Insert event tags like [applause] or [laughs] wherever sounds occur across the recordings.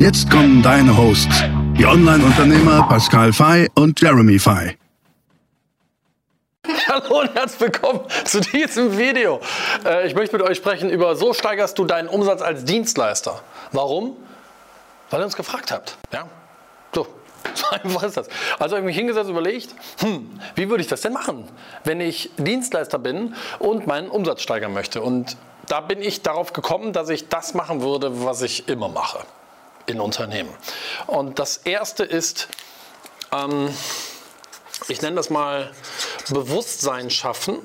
Jetzt kommen deine Hosts, die Online-Unternehmer Pascal Fay und Jeremy Fay. Hallo und herzlich willkommen zu diesem Video. Äh, ich möchte mit euch sprechen über so steigerst du deinen Umsatz als Dienstleister. Warum? Weil ihr uns gefragt habt. Ja? So, [laughs] so einfach ist das. Also habe ich mich hingesetzt und überlegt, hm, wie würde ich das denn machen, wenn ich Dienstleister bin und meinen Umsatz steigern möchte? Und da bin ich darauf gekommen, dass ich das machen würde, was ich immer mache in Unternehmen. Und das erste ist, ähm, ich nenne das mal Bewusstsein schaffen.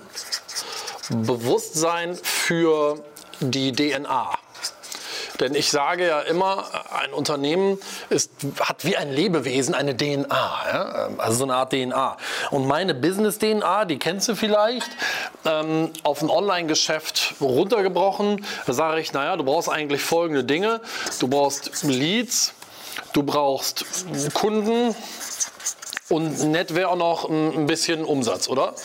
Bewusstsein für die DNA. Denn ich sage ja immer, ein Unternehmen ist, hat wie ein Lebewesen eine DNA, ja? also so eine Art DNA. Und meine Business-DNA, die kennst du vielleicht, ähm, auf ein Online-Geschäft runtergebrochen, da sage ich, naja, du brauchst eigentlich folgende Dinge. Du brauchst Leads, du brauchst Kunden, und nett wäre auch noch ein bisschen Umsatz, oder?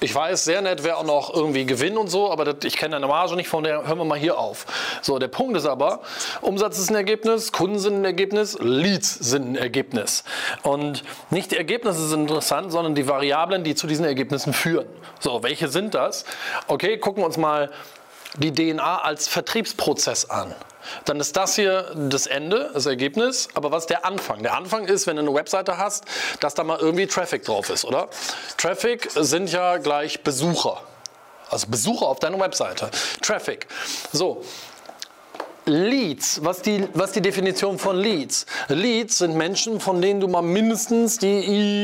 Ich weiß, sehr nett wäre auch noch irgendwie Gewinn und so, aber das, ich kenne deine Marge nicht, von der hören wir mal hier auf. So, der Punkt ist aber, Umsatz ist ein Ergebnis, Kunden sind ein Ergebnis, Leads sind ein Ergebnis. Und nicht die Ergebnisse sind interessant, sondern die Variablen, die zu diesen Ergebnissen führen. So, welche sind das? Okay, gucken wir uns mal die DNA als Vertriebsprozess an dann ist das hier das Ende, das Ergebnis. Aber was ist der Anfang? Der Anfang ist, wenn du eine Webseite hast, dass da mal irgendwie Traffic drauf ist, oder? Traffic sind ja gleich Besucher. Also Besucher auf deiner Webseite. Traffic. So, Leads, was die, was die Definition von Leads? Leads sind Menschen, von denen du mal mindestens die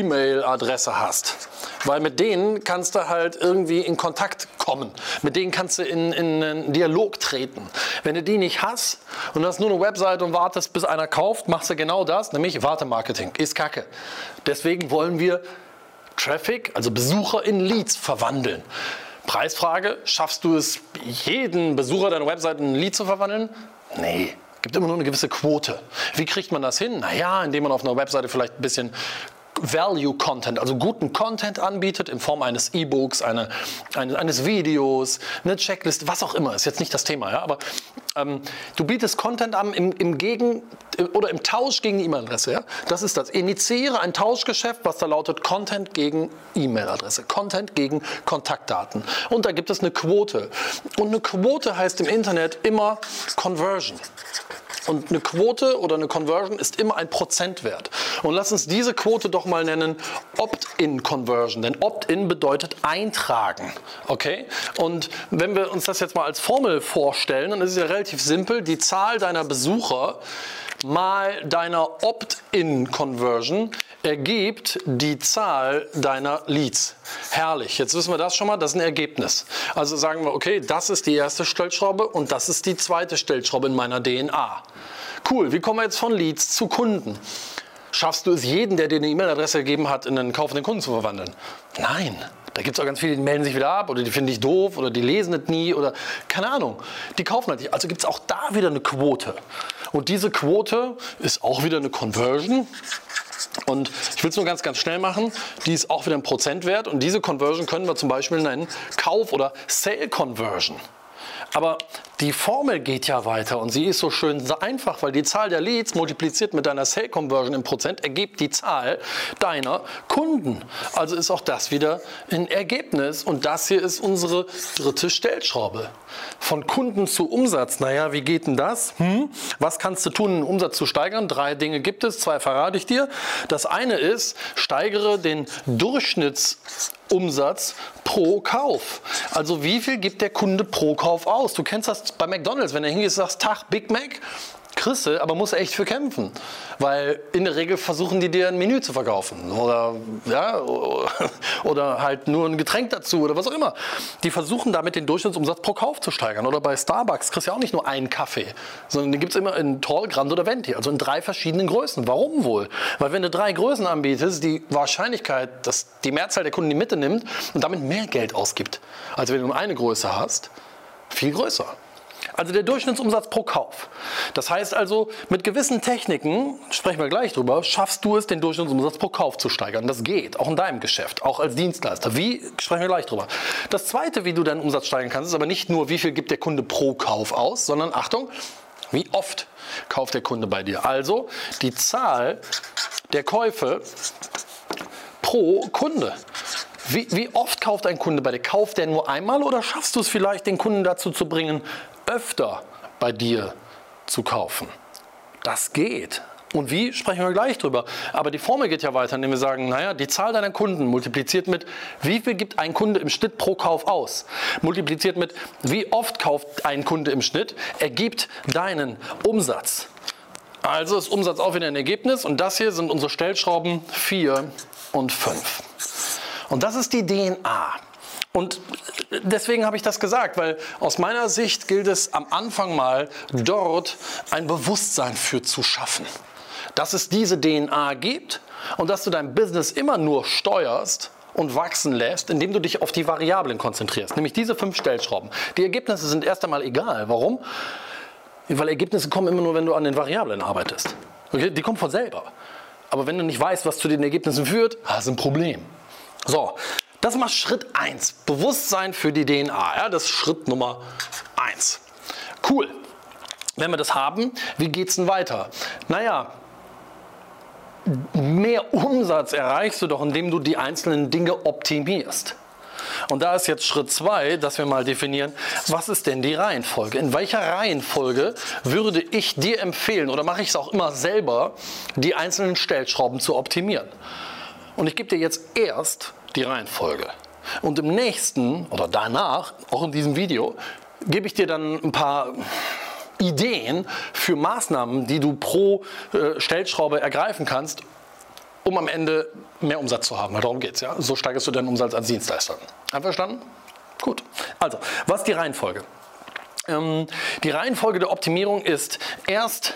E-Mail-Adresse hast. Weil mit denen kannst du halt irgendwie in Kontakt kommen. Mit denen kannst du in, in einen Dialog treten. Wenn du die nicht hast und hast nur eine Webseite und wartest, bis einer kauft, machst du genau das, nämlich Wartemarketing. Ist kacke. Deswegen wollen wir Traffic, also Besucher in Leads verwandeln. Preisfrage, schaffst du es, jeden Besucher deiner Webseite in ein Lead zu verwandeln? Nee, gibt immer nur eine gewisse Quote. Wie kriegt man das hin? Naja, indem man auf einer Webseite vielleicht ein bisschen Value Content, also guten Content anbietet in Form eines E-Books, eine, eine, eines Videos, eine Checklist, was auch immer, ist jetzt nicht das Thema, ja, aber ähm, du bietest Content an im, im Gegen oder im Tausch gegen die E-Mail-Adresse, ja, das ist das. Initiiere ein Tauschgeschäft, was da lautet Content gegen E-Mail-Adresse, Content gegen Kontaktdaten und da gibt es eine Quote und eine Quote heißt im Internet immer Conversion. Und eine Quote oder eine Conversion ist immer ein Prozentwert. Und lass uns diese Quote doch mal nennen Opt-in-Conversion. Denn Opt-in bedeutet eintragen. Okay? Und wenn wir uns das jetzt mal als Formel vorstellen, dann ist es ja relativ simpel. Die Zahl deiner Besucher mal deiner Opt-in-Conversion ergibt die Zahl deiner Leads. Herrlich, jetzt wissen wir das schon mal, das ist ein Ergebnis. Also sagen wir, okay, das ist die erste Stellschraube und das ist die zweite Stellschraube in meiner DNA. Cool, wie kommen wir jetzt von Leads zu Kunden? Schaffst du es, jeden, der dir eine E-Mail-Adresse gegeben hat, in einen kaufenden Kunden zu verwandeln? Nein. Da gibt es auch ganz viele, die melden sich wieder ab oder die finden dich doof oder die lesen es nie oder keine Ahnung. Die kaufen halt nicht. Also gibt es auch da wieder eine Quote. Und diese Quote ist auch wieder eine Conversion. Und ich will es nur ganz, ganz schnell machen. Die ist auch wieder ein Prozentwert. Und diese Conversion können wir zum Beispiel nennen Kauf- oder Sale-Conversion. Aber die Formel geht ja weiter und sie ist so schön einfach, weil die Zahl der Leads multipliziert mit deiner Sale Conversion im Prozent ergibt die Zahl deiner Kunden. Also ist auch das wieder ein Ergebnis und das hier ist unsere dritte Stellschraube. Von Kunden zu Umsatz. Naja, wie geht denn das? Hm? Was kannst du tun, den Umsatz zu steigern? Drei Dinge gibt es, zwei verrate ich dir. Das eine ist, steigere den Durchschnittsumsatz pro Kauf. Also wie viel gibt der Kunde pro Kauf aus? Du kennst das bei McDonald's, wenn du hingehst und sagst, Tag Big Mac, Kriegst du, aber musst echt für kämpfen. Weil in der Regel versuchen die dir ein Menü zu verkaufen. Oder, ja, [laughs] oder halt nur ein Getränk dazu oder was auch immer. Die versuchen damit den Durchschnittsumsatz pro Kauf zu steigern. Oder bei Starbucks kriegst du ja auch nicht nur einen Kaffee, sondern den gibt es immer in Tall, Grand oder Venti. Also in drei verschiedenen Größen. Warum wohl? Weil wenn du drei Größen anbietest, die Wahrscheinlichkeit, dass die Mehrzahl der Kunden die Mitte nimmt und damit mehr Geld ausgibt, als wenn du nur eine Größe hast, viel größer. Also der Durchschnittsumsatz pro Kauf. Das heißt also, mit gewissen Techniken, sprechen wir gleich drüber, schaffst du es, den Durchschnittsumsatz pro Kauf zu steigern. Das geht, auch in deinem Geschäft, auch als Dienstleister. Wie, sprechen wir gleich drüber. Das zweite, wie du deinen Umsatz steigern kannst, ist aber nicht nur, wie viel gibt der Kunde pro Kauf aus, sondern Achtung, wie oft kauft der Kunde bei dir. Also die Zahl der Käufe pro Kunde. Wie, wie, oft kauft ein Kunde bei dir? Kauft der nur einmal oder schaffst du es vielleicht, den Kunden dazu zu bringen, öfter bei dir zu kaufen? Das geht. Und wie, sprechen wir gleich drüber. Aber die Formel geht ja weiter, indem wir sagen, naja, die Zahl deiner Kunden multipliziert mit, wie viel gibt ein Kunde im Schnitt pro Kauf aus? Multipliziert mit, wie oft kauft ein Kunde im Schnitt, ergibt deinen Umsatz. Also ist Umsatz auch wieder ein Ergebnis und das hier sind unsere Stellschrauben 4 und 5. Und das ist die DNA. Und deswegen habe ich das gesagt, weil aus meiner Sicht gilt es am Anfang mal dort ein Bewusstsein für zu schaffen. Dass es diese DNA gibt und dass du dein Business immer nur steuerst und wachsen lässt, indem du dich auf die Variablen konzentrierst, nämlich diese fünf Stellschrauben. Die Ergebnisse sind erst einmal egal. Warum? Weil Ergebnisse kommen immer nur, wenn du an den Variablen arbeitest. Okay? Die kommen von selber. Aber wenn du nicht weißt, was zu den Ergebnissen führt, hast du ein Problem. So, das ist Schritt 1. Bewusstsein für die DNA. Ja, das ist Schritt Nummer 1. Cool. Wenn wir das haben, wie geht es denn weiter? Naja, mehr Umsatz erreichst du doch, indem du die einzelnen Dinge optimierst. Und da ist jetzt Schritt 2, dass wir mal definieren, was ist denn die Reihenfolge? In welcher Reihenfolge würde ich dir empfehlen oder mache ich es auch immer selber, die einzelnen Stellschrauben zu optimieren? Und ich gebe dir jetzt erst die Reihenfolge. Und im nächsten oder danach, auch in diesem Video, gebe ich dir dann ein paar Ideen für Maßnahmen, die du pro äh, Stellschraube ergreifen kannst, um am Ende mehr Umsatz zu haben. Weil darum geht es. Ja? So steigerst du deinen Umsatz als Dienstleister. Einverstanden? Gut. Also, was ist die Reihenfolge? Ähm, die Reihenfolge der Optimierung ist erst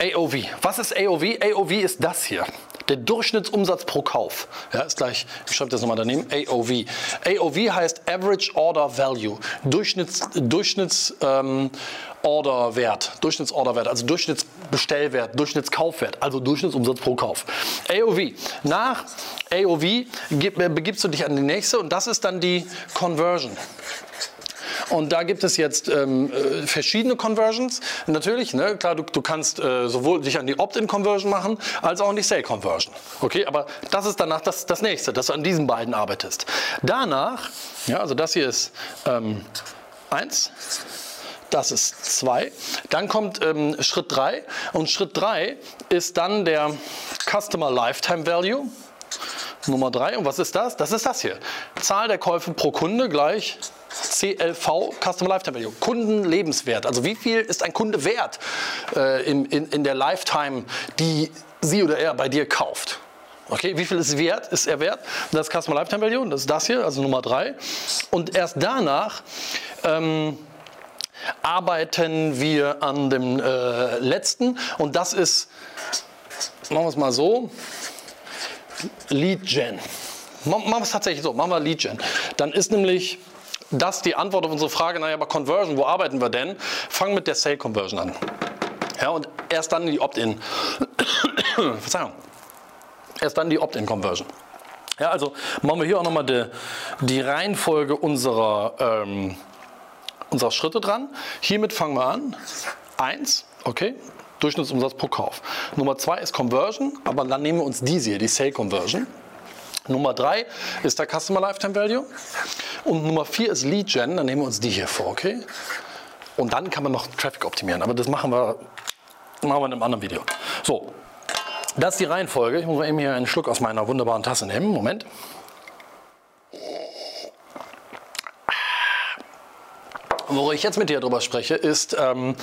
AOV. Was ist AOV? AOV ist das hier. Der Durchschnittsumsatz pro Kauf. Ja, ist gleich, ich schreibe das nochmal daneben, AOV. AOV heißt Average Order Value. Durchschnitts, Durchschnitts ähm, Orderwert, Durchschnittsorderwert, also Durchschnittsbestellwert, Durchschnittskaufwert, also Durchschnittsumsatz pro Kauf. AOV. Nach AOV äh, begibst du dich an die nächste und das ist dann die Conversion. Und da gibt es jetzt ähm, äh, verschiedene Conversions. Natürlich, ne, klar, du, du kannst äh, sowohl dich an die Opt-in-Conversion machen, als auch an die Sale-Conversion. Okay, aber das ist danach das, das nächste, dass du an diesen beiden arbeitest. Danach, ja, also das hier ist ähm, eins. Das ist 2. Dann kommt ähm, Schritt 3 und Schritt 3 ist dann der Customer Lifetime Value. Nummer 3. Und was ist das? Das ist das hier. Zahl der Käufe pro Kunde gleich CLV, Customer Lifetime Value, Kundenlebenswert. Also wie viel ist ein Kunde wert äh, in, in, in der Lifetime, die sie oder er bei dir kauft? Okay, wie viel ist wert, ist er wert? Das ist Customer Lifetime Value, das ist das hier, also Nummer 3. Und erst danach ähm, arbeiten wir an dem äh, letzten und das ist, machen wir es mal so, Lead Gen. Machen wir es tatsächlich so, machen wir Lead Gen. Dann ist nämlich das die Antwort auf unsere Frage, naja, aber Conversion, wo arbeiten wir denn? Fangen mit der Sale Conversion an. Ja, und erst dann die Opt-in. [coughs] Verzeihung. Erst dann die Opt-in-Conversion. Ja, also machen wir hier auch nochmal die, die Reihenfolge unserer, ähm, unserer Schritte dran. Hiermit fangen wir an. Eins, okay, Durchschnittsumsatz pro Kauf. Nummer zwei ist Conversion, aber dann nehmen wir uns diese hier, die Sale Conversion. Nummer drei ist der Customer Lifetime Value. Und Nummer vier ist Lead Gen, dann nehmen wir uns die hier vor, okay? Und dann kann man noch Traffic optimieren, aber das machen wir, machen wir in einem anderen Video. So, das ist die Reihenfolge. Ich muss mal eben hier einen Schluck aus meiner wunderbaren Tasse nehmen. Moment. Worüber ich jetzt mit dir darüber spreche, ist, ähm,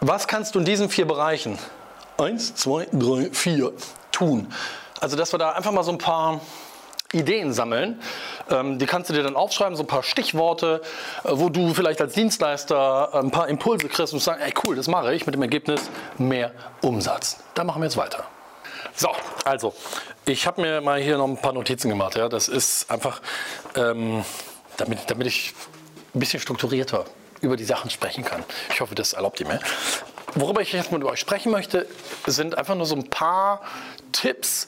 Was kannst du in diesen vier Bereichen, eins, zwei, drei, vier, tun? Also, dass wir da einfach mal so ein paar Ideen sammeln. Ähm, die kannst du dir dann aufschreiben, so ein paar Stichworte, äh, wo du vielleicht als Dienstleister äh, ein paar Impulse kriegst und sagst, ey cool, das mache ich mit dem Ergebnis mehr Umsatz. Da machen wir jetzt weiter. So, also, ich habe mir mal hier noch ein paar Notizen gemacht. Ja? Das ist einfach, ähm, damit, damit ich ein bisschen strukturierter über die Sachen sprechen kann. Ich hoffe, das erlaubt ihr mir. Worüber ich jetzt mit euch sprechen möchte, sind einfach nur so ein paar Tipps,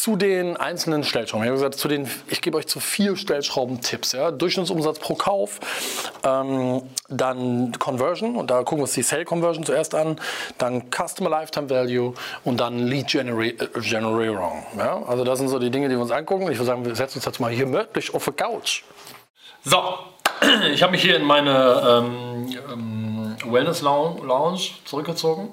zu den einzelnen Stellschrauben. Ich habe gesagt, zu den, ich gebe euch zu vier Stellschrauben-Tipps. Ja? Durchschnittsumsatz pro Kauf, ähm, dann Conversion und da gucken wir uns die Sale Conversion zuerst an, dann Customer Lifetime Value und dann Lead Generierung. Ja? Also das sind so die Dinge, die wir uns angucken. Ich würde sagen, wir setzen uns jetzt mal hier möglich auf die Couch. So, [clears throat] ich habe mich hier in meine ähm, ähm, Wellness Lounge zurückgezogen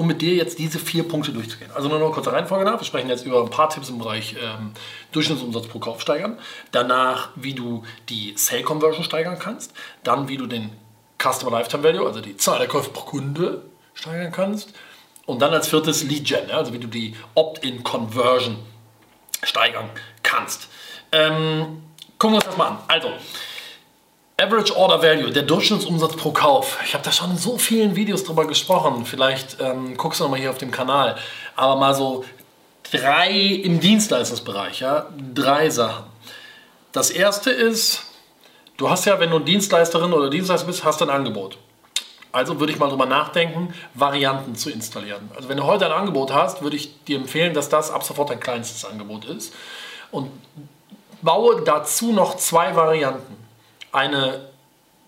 um mit dir jetzt diese vier Punkte durchzugehen. Also nur noch kurze Reihenfolge nach. Wir sprechen jetzt über ein paar Tipps im Bereich ähm, Durchschnittsumsatz pro Kauf steigern. Danach, wie du die Sale Conversion steigern kannst. Dann, wie du den Customer Lifetime Value, also die Zahl der Käufe pro Kunde, steigern kannst. Und dann als viertes Lead Gen, also wie du die Opt-in Conversion steigern kannst. Ähm, gucken wir uns das mal an. Also, Average Order Value, der Durchschnittsumsatz pro Kauf. Ich habe da schon in so vielen Videos drüber gesprochen. Vielleicht ähm, guckst du nochmal hier auf dem Kanal. Aber mal so drei im Dienstleistungsbereich, ja, drei Sachen. Das erste ist, du hast ja, wenn du Dienstleisterin oder Dienstleister bist, hast du ein Angebot. Also würde ich mal drüber nachdenken, Varianten zu installieren. Also wenn du heute ein Angebot hast, würde ich dir empfehlen, dass das ab sofort dein kleinstes Angebot ist. Und baue dazu noch zwei Varianten eine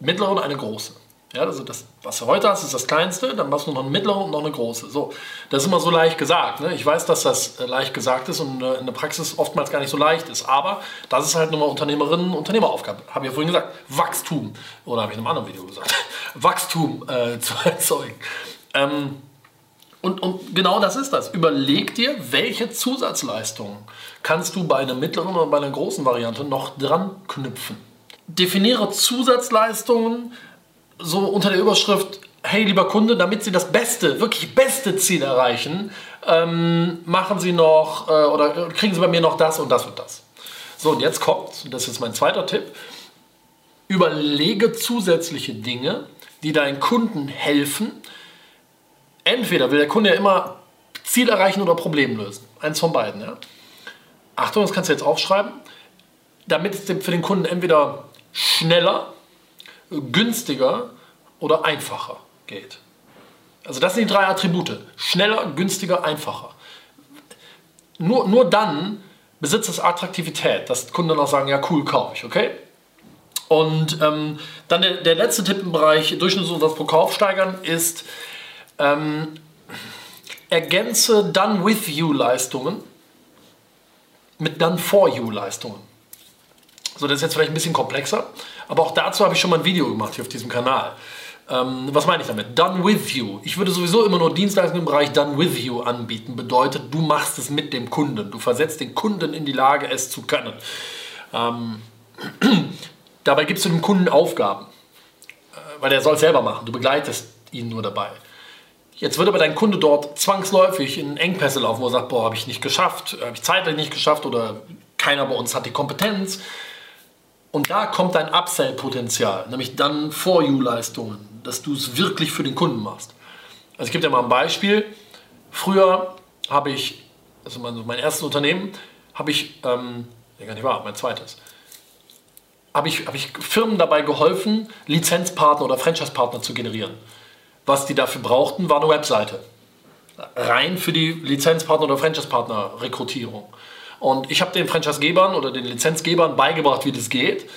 mittlere und eine große. Ja, also das, was du heute hast, ist das kleinste, dann machst du noch eine mittlere und noch eine große. So, das ist immer so leicht gesagt. Ne? Ich weiß, dass das äh, leicht gesagt ist und äh, in der Praxis oftmals gar nicht so leicht ist. Aber das ist halt nochmal Unternehmerinnen und Unternehmeraufgabe. Habe ich ja vorhin gesagt, Wachstum, oder habe ich in einem anderen Video gesagt, [laughs] Wachstum äh, [laughs] zu erzeugen. Ähm, und, und genau das ist das. Überleg dir, welche Zusatzleistungen kannst du bei einer mittleren oder bei einer großen Variante noch dran knüpfen definiere Zusatzleistungen so unter der Überschrift, hey lieber Kunde, damit Sie das beste, wirklich beste Ziel erreichen, ähm, machen Sie noch äh, oder kriegen Sie bei mir noch das und das und das. So, und jetzt kommt, das ist mein zweiter Tipp, überlege zusätzliche Dinge, die deinen Kunden helfen. Entweder will der Kunde ja immer Ziel erreichen oder Problem lösen. Eins von beiden. Ja? Achtung, das kannst du jetzt aufschreiben. Damit es für den Kunden entweder schneller, günstiger oder einfacher geht. Also das sind die drei Attribute. Schneller, günstiger, einfacher. Nur, nur dann besitzt es Attraktivität, dass Kunden auch sagen, ja cool, kaufe ich, okay? Und ähm, dann der, der, letzte Tipp im Bereich Durchschnittsumsatz pro Kauf steigern ist, ähm, ergänze Done With You Leistungen mit Done For You Leistungen. So, das ist jetzt vielleicht ein bisschen komplexer, aber auch dazu habe ich schon mal ein Video gemacht hier auf diesem Kanal. Ähm, was meine ich damit? Done with you. Ich würde sowieso immer nur Dienstleistungen im Bereich Done with you anbieten. Bedeutet, du machst es mit dem Kunden. Du versetzt den Kunden in die Lage, es zu können. Ähm, [clears throat] dabei gibst du dem Kunden Aufgaben, äh, weil er soll es selber machen. Du begleitest ihn nur dabei. Jetzt wird aber dein Kunde dort zwangsläufig in Engpässe laufen, wo er sagt, boah, habe ich nicht geschafft, habe ich zeitlich nicht geschafft oder keiner bei uns hat die Kompetenz. Und da kommt dein Upsell-Potenzial, nämlich dann For-You-Leistungen, dass du es wirklich für den Kunden machst. Also ich gebe dir mal ein Beispiel. Früher habe ich, also mein, mein erstes Unternehmen, habe ich, ähm, ja gar nicht wahr, mein zweites, habe ich, habe ich Firmen dabei geholfen, Lizenzpartner oder Franchise-Partner zu generieren. Was die dafür brauchten, war eine Webseite. Rein für die Lizenzpartner oder Franchise-Partner-Rekrutierung. Und ich habe den Franchisegebern oder den Lizenzgebern beigebracht, wie das geht.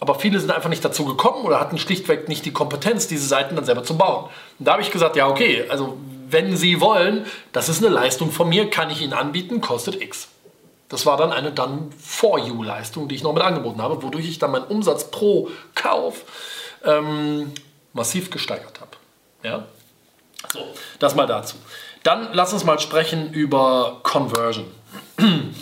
Aber viele sind einfach nicht dazu gekommen oder hatten schlichtweg nicht die Kompetenz, diese Seiten dann selber zu bauen. Und da habe ich gesagt, ja okay, also wenn Sie wollen, das ist eine Leistung von mir, kann ich Ihnen anbieten, kostet X. Das war dann eine dann For You Leistung, die ich noch mit angeboten habe, wodurch ich dann meinen Umsatz pro Kauf ähm, massiv gesteigert habe. Ja? So, das mal dazu. Dann lass uns mal sprechen über Conversion. [clears throat]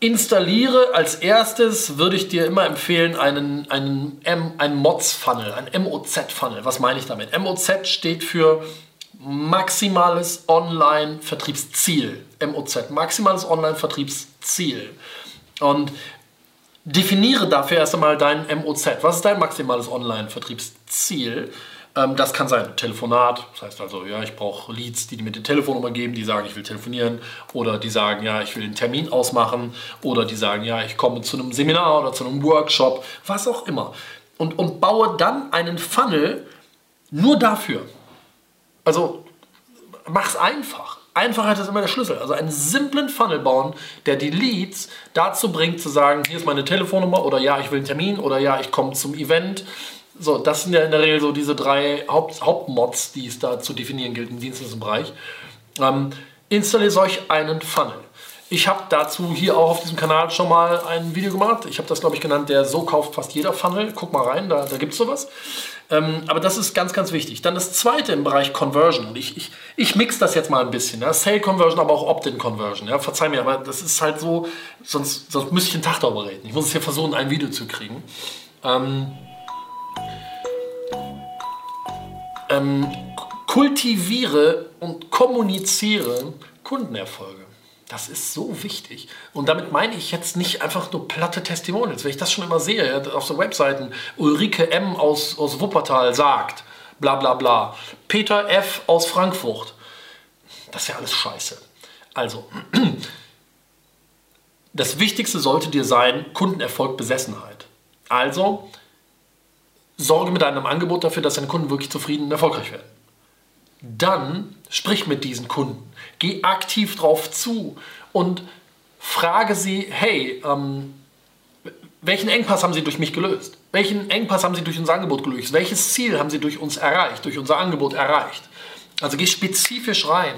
Installiere als erstes, würde ich dir immer empfehlen, einen, einen, einen MOZ-Funnel, ein MOZ-Funnel. Was meine ich damit? MOZ steht für maximales Online-Vertriebsziel. MOZ, maximales Online-Vertriebsziel. Und definiere dafür erst einmal dein MOZ. Was ist dein maximales Online-Vertriebsziel? Ähm, das kann sein Telefonat, das heißt also, ja, ich brauche Leads, die mir die Telefonnummer geben, die sagen, ich will telefonieren, oder die sagen, ja, ich will einen Termin ausmachen, oder die sagen, ja, ich komme zu einem Seminar oder zu einem Workshop, was auch immer. Und, und baue dann einen Funnel nur dafür. Also mach's einfach. Einfachheit ist immer der Schlüssel. Also einen simplen Funnel bauen, der die Leads dazu bringt zu sagen, hier ist meine Telefonnummer oder ja, ich will einen Termin oder ja, ich komme zum Event so, das sind ja in der Regel so diese drei Haupt, Hauptmods, die es da zu definieren gilt im Dienstleistungsbereich. Ähm, installiert euch einen Funnel. Ich habe dazu hier auch auf diesem Kanal schon mal ein Video gemacht. Ich habe das, glaube ich, genannt, der so kauft fast jeder Funnel. Guck mal rein, da, da gibt es sowas. Ähm, aber das ist ganz, ganz wichtig. Dann das zweite im Bereich Conversion. Und ich, ich, ich mix das jetzt mal ein bisschen. Ja? Sale Conversion, aber auch Opt-in Conversion. Ja? Verzeih mir, aber das ist halt so, sonst, sonst müsste ich einen Tag darüber reden. Ich muss es hier versuchen, ein Video zu kriegen. Ähm, ähm, kultiviere und kommuniziere Kundenerfolge. Das ist so wichtig. Und damit meine ich jetzt nicht einfach nur platte Testimonials. Wenn ich das schon immer sehe, auf so Webseiten, Ulrike M. aus, aus Wuppertal sagt, bla bla bla, Peter F. aus Frankfurt. Das ist ja alles scheiße. Also, [clears throat] das Wichtigste sollte dir sein, Kundenerfolg, Besessenheit. Also, sorge mit deinem Angebot dafür, dass deine Kunden wirklich zufrieden und erfolgreich werden. Dann sprich mit diesen Kunden, geh aktiv drauf zu und frage sie, hey, ähm, welchen Engpass haben Sie durch mich gelöst? Welchen Engpass haben Sie durch unser Angebot gelöst? Welches Ziel haben Sie durch uns erreicht, durch unser Angebot erreicht? Also geh spezifisch rein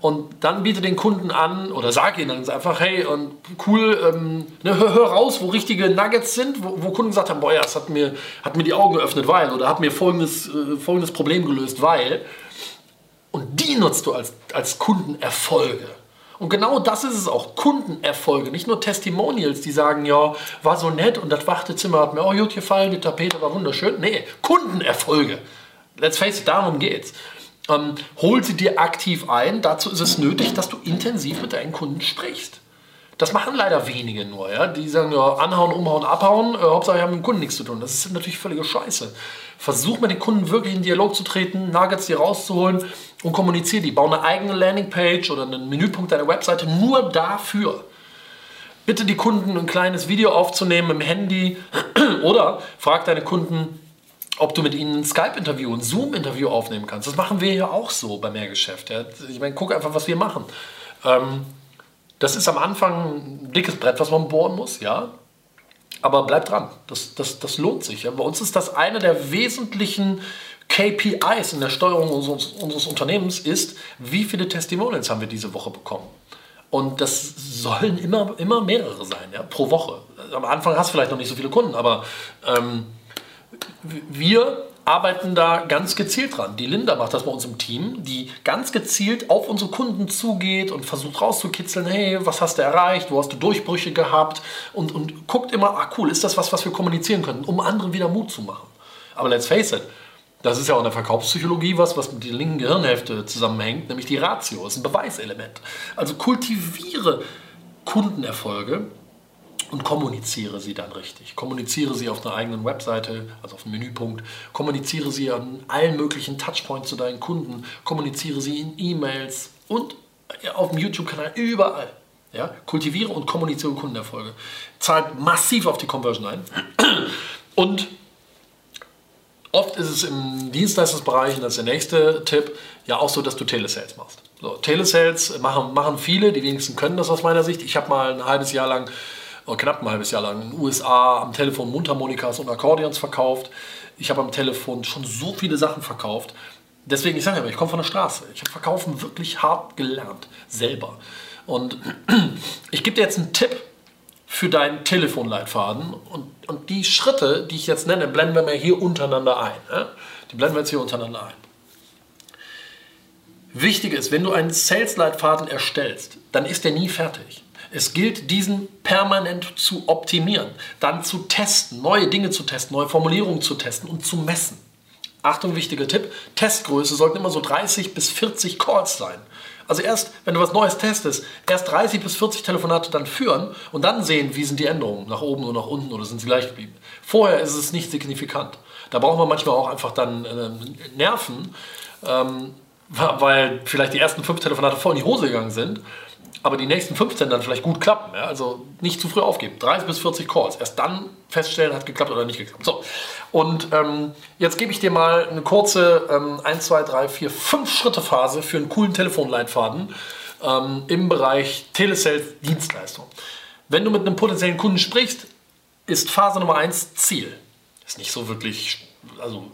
und dann biete den Kunden an oder sag ihnen einfach, hey, und cool, ähm, ne, hör, hör, raus, wo richtige Nuggets sind, wo, wo, Kunden gesagt haben, boah, ja, das hat mir, hat mir die Augen geöffnet, weil, oder hat mir folgendes, äh, folgendes Problem gelöst, weil. Und die nutzt du als, als Kundenerfolge. Und genau das ist es auch, Kundenerfolge, nicht nur Testimonials, die sagen, ja, war so nett und das Wartezimmer hat mir auch gut gefallen, die Tapete war wunderschön. Nee, Kundenerfolge. Let's face it, darum geht's. Ähm, hol sie dir aktiv ein. Dazu ist es nötig, dass du intensiv mit deinen Kunden sprichst. Das machen leider wenige nur. Ja? Die sagen ja, anhauen, umhauen, abhauen. Äh, Hauptsache, wir haben mit dem Kunden nichts zu tun. Das ist natürlich völlige Scheiße. Versuch mit den Kunden wirklich in Dialog zu treten, Nuggets dir rauszuholen und kommuniziere die. Bau eine eigene Landingpage oder einen Menüpunkt deiner Webseite nur dafür. Bitte die Kunden ein kleines Video aufzunehmen im Handy [clears throat] oder frag deine Kunden, ob du mit ihnen ein Skype-Interview, ein Zoom-Interview aufnehmen kannst. Das machen wir ja auch so bei Mehrgeschäft. Ja. Ich meine, guck einfach, was wir machen. Ähm, das ist am Anfang ein dickes Brett, was man bohren muss, ja. Aber bleib dran, das, das, das lohnt sich. Ja. Bei uns ist das eine der wesentlichen KPIs in der Steuerung unseres, unseres Unternehmens ist, wie viele Testimonials haben wir diese Woche bekommen. Und das sollen immer, immer mehrere sein, ja, pro Woche. Am Anfang hast du vielleicht noch nicht so viele Kunden, aber ähm, wir arbeiten da ganz gezielt dran. Die Linda macht das bei uns im Team, die ganz gezielt auf unsere Kunden zugeht und versucht rauszukitzeln, hey, was hast du erreicht, wo hast du Durchbrüche gehabt und, und guckt immer, ah cool, ist das was, was wir kommunizieren können, um anderen wieder Mut zu machen. Aber let's face it, das ist ja auch in der Verkaufspsychologie was, was mit der linken Gehirnhälfte zusammenhängt, nämlich die Ratio, ist ein Beweiselement. Also kultiviere Kundenerfolge und kommuniziere sie dann richtig. Kommuniziere sie auf einer eigenen Webseite, also auf einem Menüpunkt. Kommuniziere sie an allen möglichen Touchpoints zu deinen Kunden. Kommuniziere sie in E-Mails und auf dem YouTube-Kanal, überall. Ja? Kultiviere und kommuniziere Kundenerfolge. Zahlt massiv auf die Conversion ein. [clears throat] Und oft ist es im Dienstleistungsbereich, und das ist der nächste Tipp, ja auch so, dass du Telesales machst. So, Telesales machen, machen viele, die wenigsten können das aus meiner Sicht. Ich habe mal ein halbes Jahr lang knapp ein halbes Jahr lang in den USA am Telefon Mundharmonikas und Akkordeons verkauft. Ich habe am Telefon schon so viele Sachen verkauft. Deswegen, ich sage ja, ich komme von der Straße. Ich habe Verkaufen wirklich hart gelernt, selber. Und [clears throat] ich gebe dir jetzt einen Tipp für deinen Telefonleitfaden. Und, und die Schritte, die ich jetzt nenne, blenden wir mal hier untereinander ein. Die blenden wir jetzt hier untereinander ein. Wichtig ist, wenn du einen Sales-Leitfaden erstellst, dann ist der nie fertig. Es gilt, diesen permanent zu optimieren, dann zu testen, neue Dinge zu testen, neue Formulierungen zu testen und zu messen. Achtung, wichtiger Tipp, Testgröße sollten immer so 30 bis 40 Calls sein. Also erst, wenn du was Neues testest, erst 30 bis 40 Telefonate dann führen und dann sehen, wie sind die Änderungen, nach oben oder nach unten oder sind sie gleich geblieben. Vorher ist es nicht signifikant. Da brauchen wir manchmal auch einfach dann äh, Nerven, ähm, weil vielleicht die ersten fünf Telefonate voll in die Hose gegangen sind aber die nächsten 15 dann vielleicht gut klappen. Ja? Also nicht zu früh aufgeben. 30 bis 40 Calls. Erst dann feststellen, hat geklappt oder nicht geklappt. So. Und ähm, jetzt gebe ich dir mal eine kurze ähm, 1, 2, 3, 4, 5 Schritte Phase für einen coolen Telefonleitfaden ähm, im Bereich Telesales Dienstleistung. Wenn du mit einem potenziellen Kunden sprichst, ist Phase Nummer 1 Ziel. Ist nicht so wirklich, also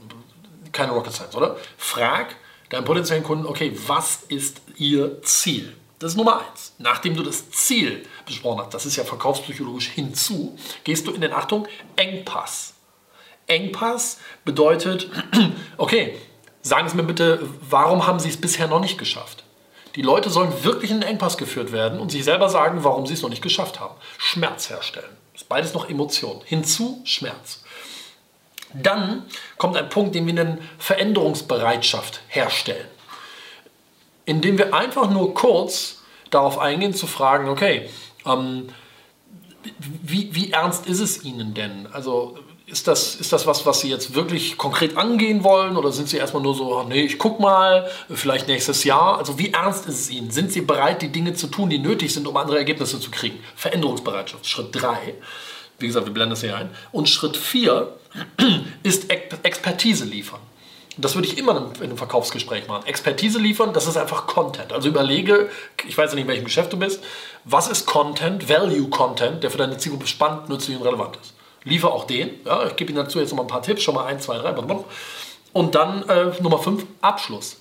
keine Rocket Science, oder? Frag deinen potenziellen Kunden, okay, was ist ihr Ziel? Das ist Nummer eins. Nachdem du das Ziel besprochen hast, das ist ja verkaufspsychologisch hinzu, gehst du in den Achtung Engpass. Engpass bedeutet, [clears throat] okay, sagen Sie mir bitte, warum haben Sie es bisher noch nicht geschafft? Die Leute sollen wirklich in den Engpass geführt werden und sich selber sagen, warum sie es noch nicht geschafft haben. Schmerz herstellen. Das ist beides noch Emotion. Hinzu Schmerz. Dann kommt ein Punkt, den wir nennen Veränderungsbereitschaft herstellen indem wir einfach nur kurz darauf eingehen zu fragen, okay, ähm, wie, wie ernst ist es Ihnen denn? Also ist das, ist das was, was Sie jetzt wirklich konkret angehen wollen oder sind Sie erstmal nur so, nee, ich guck mal, vielleicht nächstes Jahr? Also wie ernst ist es Ihnen? Sind Sie bereit, die Dinge zu tun, die nötig sind, um andere Ergebnisse zu kriegen? Veränderungsbereitschaft, Schritt 3. Wie gesagt, wir blenden das hier ein. Und Schritt 4 ist Expertise liefern. Das würde ich immer in einem Verkaufsgespräch machen. Expertise liefern, das ist einfach Content. Also überlege, ich weiß ja nicht, in welchem Geschäft du bist, was ist Content, Value Content, der für deine Zielgruppe spannend, nützlich und relevant ist. Liefer auch den. Ja, ich gebe Ihnen dazu jetzt noch mal ein paar Tipps, schon mal 1, 2, 3. Und dann äh, Nummer 5, Abschluss.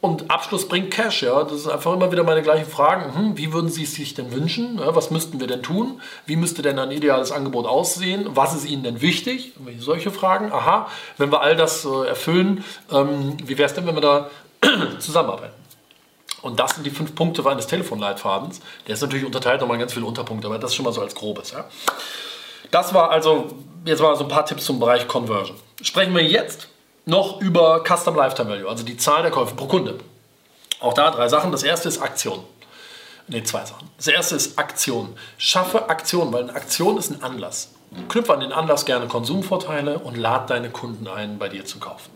Und Abschluss bringt Cash, ja. Das sind einfach immer wieder meine gleichen Fragen. Hm, wie würden Sie es sich denn wünschen? Was müssten wir denn tun? Wie müsste denn ein ideales Angebot aussehen? Was ist Ihnen denn wichtig? Solche Fragen. Aha, wenn wir all das äh, erfüllen, ähm, wie wäre es denn, wenn wir da [clears throat] zusammenarbeiten? Und das sind die fünf Punkte eines Telefonleitfadens. Der ist natürlich unterteilt nochmal in ganz viele Unterpunkte, aber das ist schon mal so als grobes. Ja. Das war also, jetzt mal so ein paar Tipps zum Bereich Conversion. Sprechen wir jetzt noch über Custom Lifetime Value, also die Zahl der Käufe pro Kunde. Auch da drei Sachen. Das erste ist Aktion. Ne, zwei Sachen. Das erste ist Aktion. Schaffe Aktion, weil eine Aktion ist ein Anlass. Knüpfe an den Anlass gerne Konsumvorteile und lad deine Kunden ein, bei dir zu kaufen.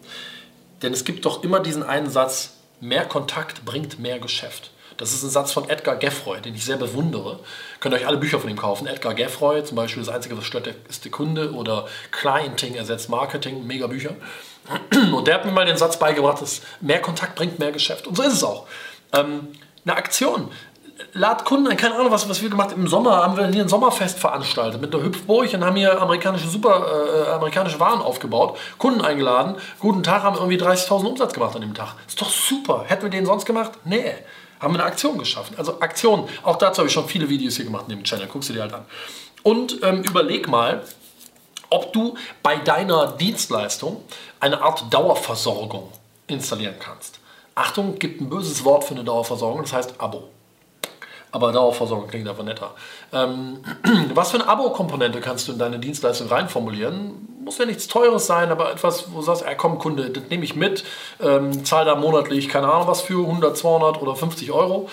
Denn es gibt doch immer diesen einen Satz, mehr Kontakt bringt mehr Geschäft. Das ist ein Satz von Edgar Geffroy, den ich sehr bewundere. Könnt ihr euch alle Bücher von ihm kaufen. Edgar Geffroy, zum Beispiel Das Einzige, was stört, ist der Kunde oder Clienting ersetzt Marketing, mega Bücher. Und der hat mir mal den Satz beigebracht, dass mehr Kontakt bringt mehr Geschäft. Und so ist es auch. Ähm, eine Aktion. Lad Kunden ein, keine Ahnung, was, was wir gemacht haben. Im Sommer haben wir hier ein Sommerfest veranstaltet mit der Hüpfburg und haben hier amerikanische, super, äh, amerikanische Waren aufgebaut, Kunden eingeladen. Guten Tag, haben irgendwie 30.000 Umsatz gemacht an dem Tag. Ist doch super. Hätten wir den sonst gemacht? Nee. Haben wir eine Aktion geschaffen. Also Aktion, auch dazu habe ich schon viele Videos hier gemacht in dem Channel. Guckst du dir halt an. Und ähm, überleg mal, ob du bei deiner Dienstleistung eine Art Dauerversorgung installieren kannst. Achtung, gibt ein böses Wort für eine Dauerversorgung, das heißt Abo. Aber Dauerversorgung klingt einfach netter. Ähm, [clears throat] was für eine Abo-Komponente kannst du in deine Dienstleistung reinformulieren? Muss ja nichts Teures sein, aber etwas, wo du sagst, ey, komm Kunde, das nehme ich mit, ähm, zahl da monatlich, keine Ahnung was für, 100, 200 oder 50 Euro.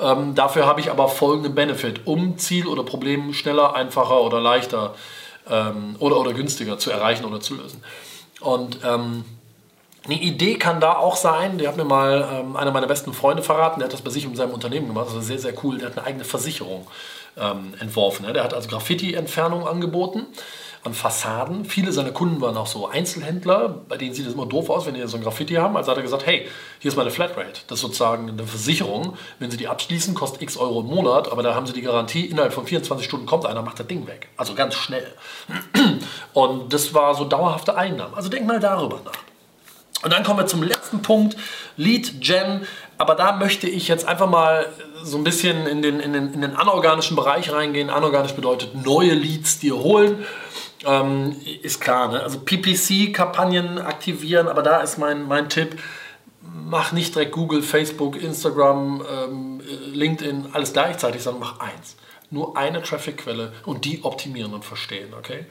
Ähm, dafür habe ich aber folgenden Benefit, um Ziel oder Problem schneller, einfacher oder leichter ähm, oder, oder günstiger zu erreichen oder zu lösen. Und ähm, eine Idee kann da auch sein, der hat mir mal ähm, einer meiner besten Freunde verraten, der hat das bei sich in seinem Unternehmen gemacht, das ist sehr, sehr cool, der hat eine eigene Versicherung ähm, entworfen. Ne? Der hat also Graffiti-Entfernung angeboten an Fassaden. Viele seiner Kunden waren auch so Einzelhändler, bei denen sieht es immer doof aus, wenn die so ein Graffiti haben. Also hat er gesagt, hey, hier ist meine Flatrate. Das ist sozusagen eine Versicherung. Wenn Sie die abschließen, kostet x Euro im Monat, aber da haben Sie die Garantie, innerhalb von 24 Stunden kommt einer, macht das Ding weg. Also ganz schnell. [clears throat] Und das war so dauerhafte Einnahmen. Also denk mal darüber nach. Und dann kommen wir zum letzten Punkt, Lead Gen. Aber da möchte ich jetzt einfach mal so ein bisschen in den, in den, in den anorganischen Bereich reingehen. Anorganisch bedeutet neue Leads dir holen. Ähm, ist klar, ne? also PPC-Kampagnen aktivieren, aber da ist mein, mein Tipp, mach nicht direkt Google, Facebook, Instagram, ähm, LinkedIn, alles gleichzeitig, sondern mach eins. Nur eine Traffic-Quelle und die optimieren und verstehen, okay?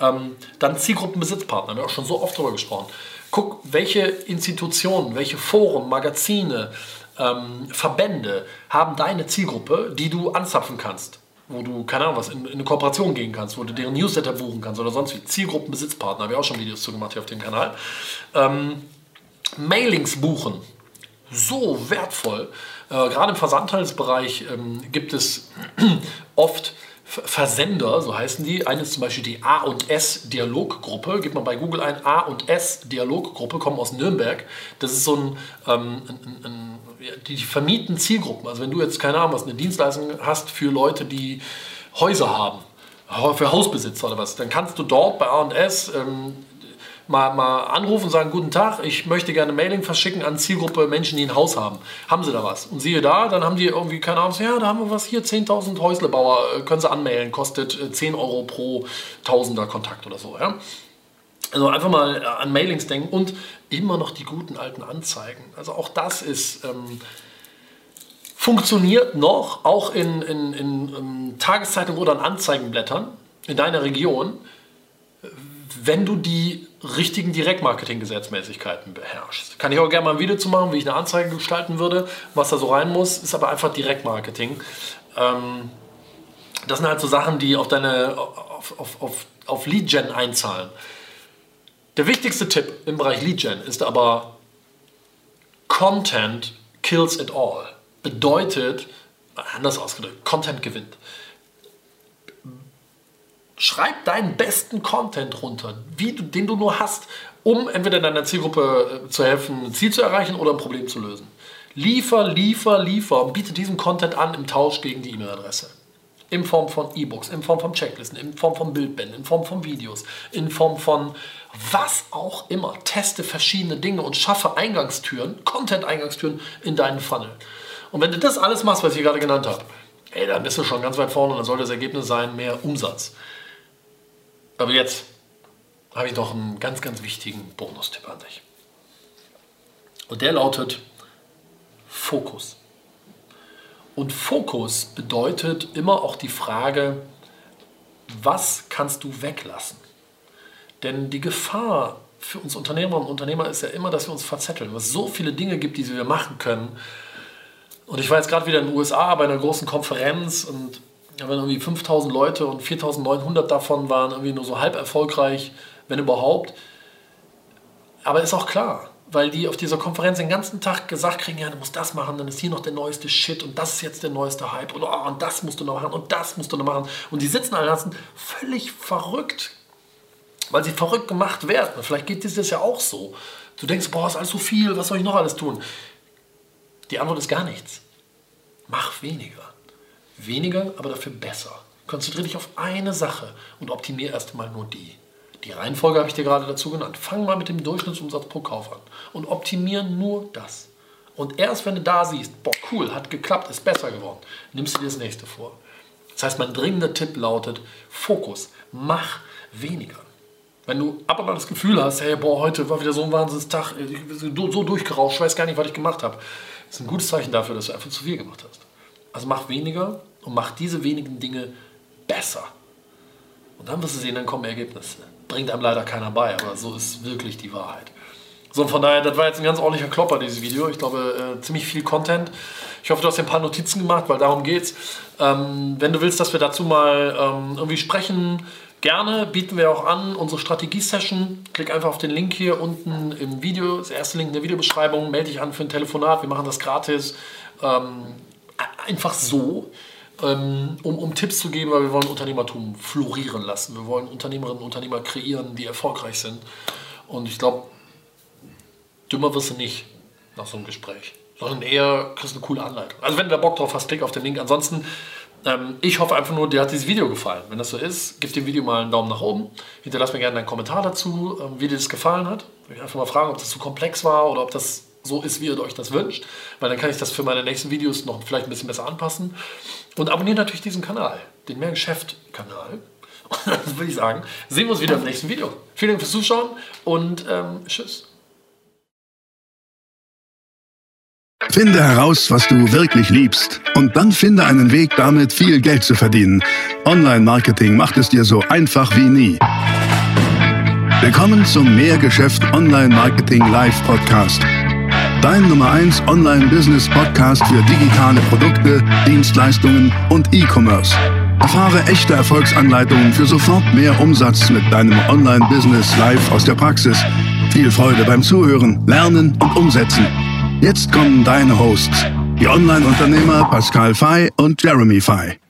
Ähm, dann Zielgruppenbesitzpartner, haben wir auch schon so oft darüber gesprochen. Guck, welche Institutionen, welche Foren, Magazine, ähm, Verbände haben deine Zielgruppe, die du anzapfen kannst. Wo du, keine Ahnung was, in, in eine Kooperation gehen kannst, wo du deren Newsletter buchen kannst oder sonst wie. Zielgruppenbesitzpartner, habe ich auch schon Videos zu gemacht hier auf dem Kanal. Ähm, Mailings buchen, so wertvoll. Äh, gerade im Versandhandelsbereich ähm, gibt es [clears throat] oft Versender, so heißen die. Eine ist zum Beispiel die A und S Dialoggruppe. Gibt man bei Google ein A und S Dialoggruppe, kommen aus Nürnberg. Das ist so ein, ähm, ein, ein die vermieten Zielgruppen. Also wenn du jetzt keine Ahnung was eine Dienstleistung hast für Leute, die Häuser haben, für Hausbesitzer oder was, dann kannst du dort bei A&S ähm, mal, mal anrufen und sagen, guten Tag, ich möchte gerne Mailing verschicken an Zielgruppe Menschen, die ein Haus haben. Haben sie da was? Und siehe da, dann haben die irgendwie, keine Ahnung, ja, da haben wir was hier, 10.000 Häuslebauer, äh, können sie anmailen, kostet 10 äh, Euro pro Tausender Kontakt oder so. Ja? Also einfach mal äh, an Mailings denken und immer noch die guten alten Anzeigen. Also auch das ist... Ähm, funktioniert noch, auch in, in, in, in Tageszeitungen oder in Anzeigenblättern in deiner Region, wenn du die richtigen Direktmarketing-Gesetzmäßigkeiten beherrschst. Kann ich auch gerne mal ein Video zu machen, wie ich eine Anzeige gestalten würde, was da so rein muss, ist aber einfach Direktmarketing. Ähm, das sind halt so Sachen, die auf deine auf, auf, auf, auf Lead-Gen einzahlen. Der wichtigste Tipp im Bereich Lead-Gen ist aber Content kills it all. Bedeutet, anders ausgedrückt, Content gewinnt. Schreib deinen besten Content runter, wie du, den du nur hast, um entweder deiner Zielgruppe äh, zu helfen, ein Ziel zu erreichen oder ein Problem zu lösen. Liefer, liefer, liefer und biete diesen Content an im Tausch gegen die E-Mail-Adresse. In Form von E-Books, in Form von Checklisten, in Form von Bildbänden, in Form von Videos, in Form von was auch immer. Teste verschiedene Dinge und schaffe Eingangstüren, Content-Eingangstüren in deinen Funnel. Und wenn du das alles machst, was ich gerade genannt habe, ey, dann bist du schon ganz weit vorne und dann soll das Ergebnis sein, mehr Umsatz. Aber jetzt habe ich noch einen ganz, ganz wichtigen Bonustipp an dich. Und der lautet Fokus. Und Fokus bedeutet immer auch die Frage, was kannst du weglassen? Denn die Gefahr für uns Unternehmer und Unternehmer ist ja immer, dass wir uns verzetteln, weil es so viele Dinge gibt, die wir machen können. Und ich war jetzt gerade wieder in den USA bei einer großen Konferenz und da waren irgendwie 5000 Leute und 4900 davon waren irgendwie nur so halb erfolgreich, wenn überhaupt. Aber ist auch klar, weil die auf dieser Konferenz den ganzen Tag gesagt kriegen, ja, du musst das machen, dann ist hier noch der neueste Shit und das ist jetzt der neueste Hype und, oh, und das musst du noch machen und das musst du noch machen. Und die sitzen alle ganzen völlig verrückt, weil sie verrückt gemacht werden. Vielleicht geht das ja auch so. Du denkst, boah, ist alles so viel, was soll ich noch alles tun? Die Antwort ist gar nichts. Mach weniger. Weniger, aber dafür besser. Konzentriere dich auf eine Sache und optimiere erstmal nur die. Die Reihenfolge habe ich dir gerade dazu genannt. Fang mal mit dem Durchschnittsumsatz pro Kauf an und optimiere nur das. Und erst wenn du da siehst, boah, cool, hat geklappt, ist besser geworden, nimmst du dir das nächste vor. Das heißt, mein dringender Tipp lautet: Fokus, mach weniger. Wenn du ab und an das Gefühl hast, hey, boah, heute war wieder so ein Wahnsinnstag, ich bin so durchgerauscht, ich weiß gar nicht, was ich gemacht habe, ist ein gutes Zeichen dafür, dass du einfach zu viel gemacht hast. Also mach weniger und mach diese wenigen Dinge besser. Und dann wirst du sehen, dann kommen Ergebnisse. Bringt einem leider keiner bei, aber so ist wirklich die Wahrheit. So, von daher, das war jetzt ein ganz ordentlicher Klopper, dieses Video. Ich glaube, äh, ziemlich viel Content. Ich hoffe, du hast ein paar Notizen gemacht, weil darum geht's. Ähm, wenn du willst, dass wir dazu mal ähm, irgendwie sprechen, gerne bieten wir auch an unsere Strategie-Session. Klick einfach auf den Link hier unten im Video, das erste Link in der Videobeschreibung. Melde dich an für ein Telefonat. Wir machen das gratis. Ähm, einfach so, ähm, um, um Tipps zu geben, weil wir wollen Unternehmertum florieren lassen. Wir wollen Unternehmerinnen und Unternehmer kreieren, die erfolgreich sind. Und ich glaube, dümmer wirst du nicht nach so einem Gespräch, sondern eher kriegst du eine coole Anleitung. Also wenn du da Bock drauf hast, klick auf den Link. Ansonsten, ähm, ich hoffe einfach nur, dir hat dieses Video gefallen. Wenn das so ist, gib dem Video mal einen Daumen nach oben. Hinterlass mir gerne einen Kommentar dazu, ähm, wie dir das gefallen hat. Ich einfach mal fragen, ob das zu komplex war oder ob das so ist, wie ihr euch das wünscht, weil dann kann ich das für meine nächsten Videos noch vielleicht ein bisschen besser anpassen. Und abonniert natürlich diesen Kanal, den Mehrgeschäft-Kanal. [laughs] Und dann würde ich sagen, sehen wir uns wieder im nächsten Video. Vielen Dank fürs Zuschauen und ähm, tschüss. Finde heraus, was du wirklich liebst und dann finde einen Weg, damit viel Geld zu verdienen. Online-Marketing macht es dir so einfach wie nie. Willkommen zum Mehrgeschäft Online Marketing Live Podcast. Dein Nummer 1 Online Business Podcast für digitale Produkte, Dienstleistungen und E-Commerce. Erfahre echte Erfolgsanleitungen für sofort mehr Umsatz mit deinem Online-Business live aus der Praxis. Viel Freude beim Zuhören, Lernen und Umsetzen. Jetzt kommen deine Hosts, die Online-Unternehmer Pascal Fay und Jeremy Fay.